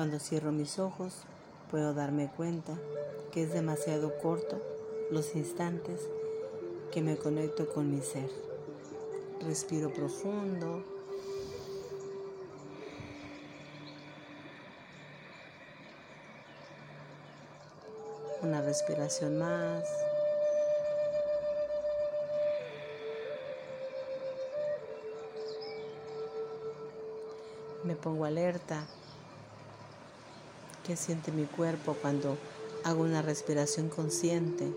Cuando cierro mis ojos, puedo darme cuenta que es demasiado corto los instantes que me conecto con mi ser. Respiro profundo. Una respiración más. Me pongo alerta. ¿Qué siente mi cuerpo cuando hago una respiración consciente?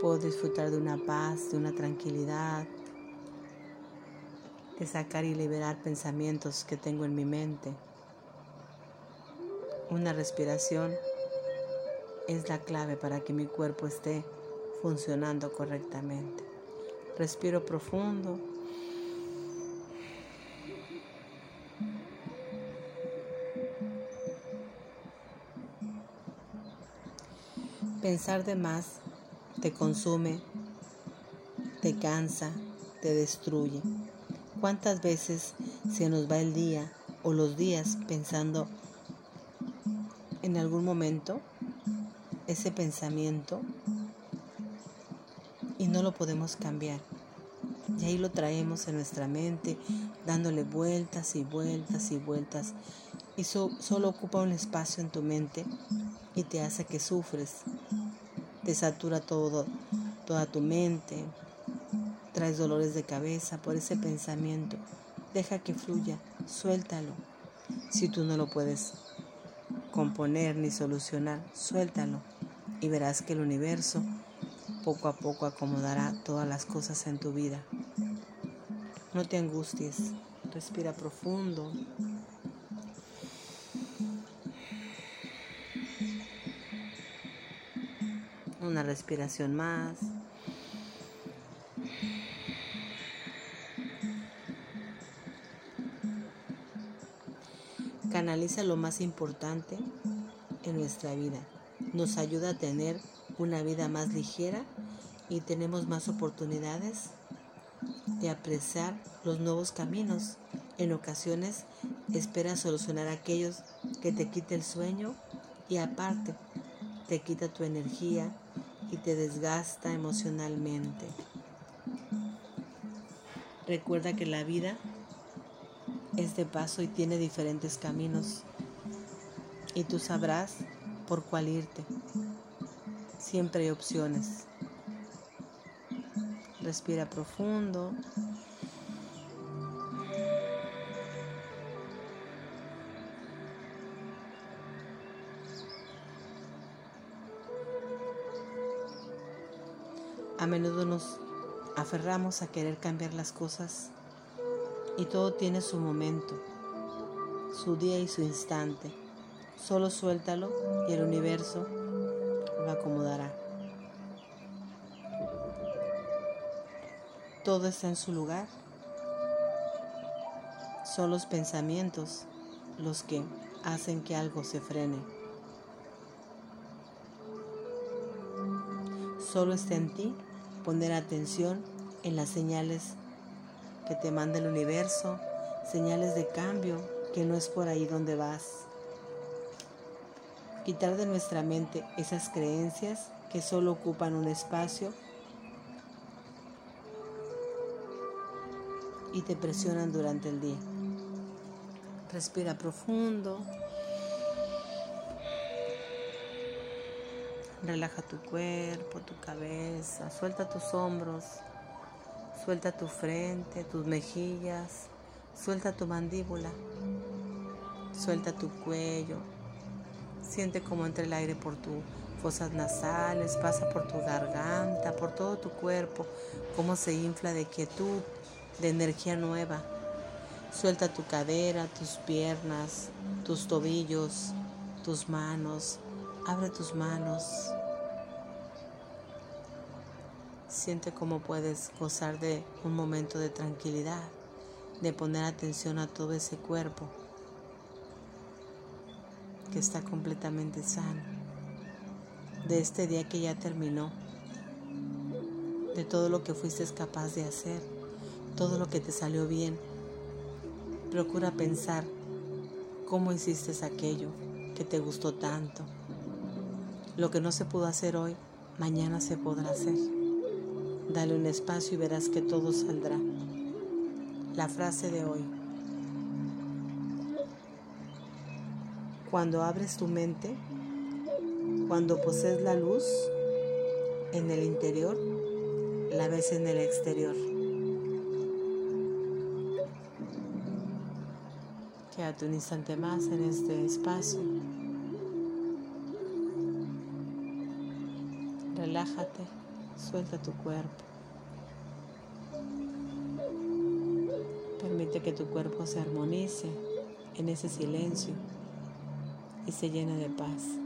Puedo disfrutar de una paz, de una tranquilidad, de sacar y liberar pensamientos que tengo en mi mente. Una respiración es la clave para que mi cuerpo esté funcionando correctamente. Respiro profundo. Pensar de más te consume, te cansa, te destruye. ¿Cuántas veces se nos va el día o los días pensando en algún momento ese pensamiento y no lo podemos cambiar? Y ahí lo traemos en nuestra mente, dándole vueltas y vueltas y vueltas. Y solo ocupa un espacio en tu mente y te hace que sufres, te satura todo, toda tu mente, traes dolores de cabeza por ese pensamiento. Deja que fluya, suéltalo. Si tú no lo puedes componer ni solucionar, suéltalo y verás que el universo poco a poco acomodará todas las cosas en tu vida. No te angusties, respira profundo. Una respiración más. Canaliza lo más importante en nuestra vida. Nos ayuda a tener una vida más ligera y tenemos más oportunidades de apreciar los nuevos caminos. En ocasiones esperas solucionar aquellos que te quite el sueño y aparte te quita tu energía y te desgasta emocionalmente. Recuerda que la vida es de paso y tiene diferentes caminos y tú sabrás por cuál irte. Siempre hay opciones. Respira profundo. A menudo nos aferramos a querer cambiar las cosas y todo tiene su momento, su día y su instante. Solo suéltalo y el universo lo acomodará. Todo está en su lugar. Son los pensamientos los que hacen que algo se frene. Solo está en ti poner atención en las señales que te manda el universo, señales de cambio, que no es por ahí donde vas. Quitar de nuestra mente esas creencias que solo ocupan un espacio y te presionan durante el día. Respira profundo. Relaja tu cuerpo, tu cabeza, suelta tus hombros, suelta tu frente, tus mejillas, suelta tu mandíbula, suelta tu cuello. Siente como entra el aire por tus fosas nasales, pasa por tu garganta, por todo tu cuerpo, cómo se infla de quietud, de energía nueva. Suelta tu cadera, tus piernas, tus tobillos, tus manos, Abre tus manos. Siente cómo puedes gozar de un momento de tranquilidad, de poner atención a todo ese cuerpo que está completamente sano, de este día que ya terminó, de todo lo que fuiste capaz de hacer, todo lo que te salió bien. Procura pensar cómo hiciste aquello que te gustó tanto. Lo que no se pudo hacer hoy, mañana se podrá hacer. Dale un espacio y verás que todo saldrá. La frase de hoy. Cuando abres tu mente, cuando posees la luz en el interior, la ves en el exterior. Quédate un instante más en este espacio. Relájate, suelta tu cuerpo. Permite que tu cuerpo se armonice en ese silencio y se llene de paz.